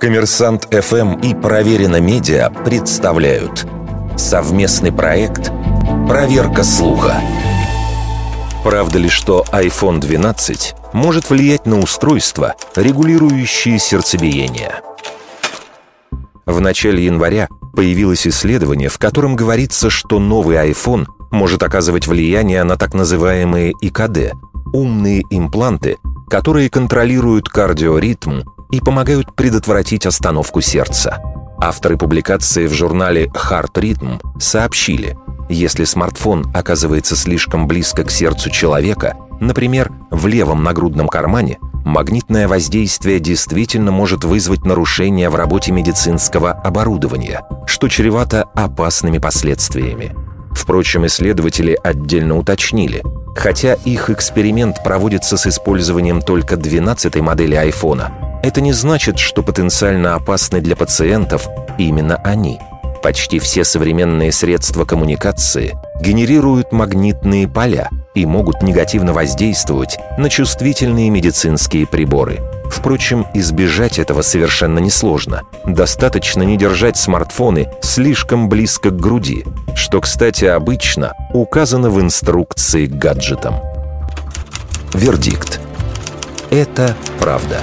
Коммерсант ФМ и Проверено Медиа представляют совместный проект «Проверка слуха». Правда ли, что iPhone 12 может влиять на устройства, регулирующие сердцебиение? В начале января появилось исследование, в котором говорится, что новый iPhone может оказывать влияние на так называемые ИКД – умные импланты, которые контролируют кардиоритм и помогают предотвратить остановку сердца. Авторы публикации в журнале Heart Rhythm сообщили, если смартфон оказывается слишком близко к сердцу человека, например, в левом нагрудном кармане, магнитное воздействие действительно может вызвать нарушение в работе медицинского оборудования, что чревато опасными последствиями. Впрочем, исследователи отдельно уточнили, хотя их эксперимент проводится с использованием только 12-й модели айфона, это не значит, что потенциально опасны для пациентов именно они. Почти все современные средства коммуникации генерируют магнитные поля и могут негативно воздействовать на чувствительные медицинские приборы – Впрочем, избежать этого совершенно несложно. Достаточно не держать смартфоны слишком близко к груди, что, кстати, обычно указано в инструкции к гаджетам. Вердикт. Это правда.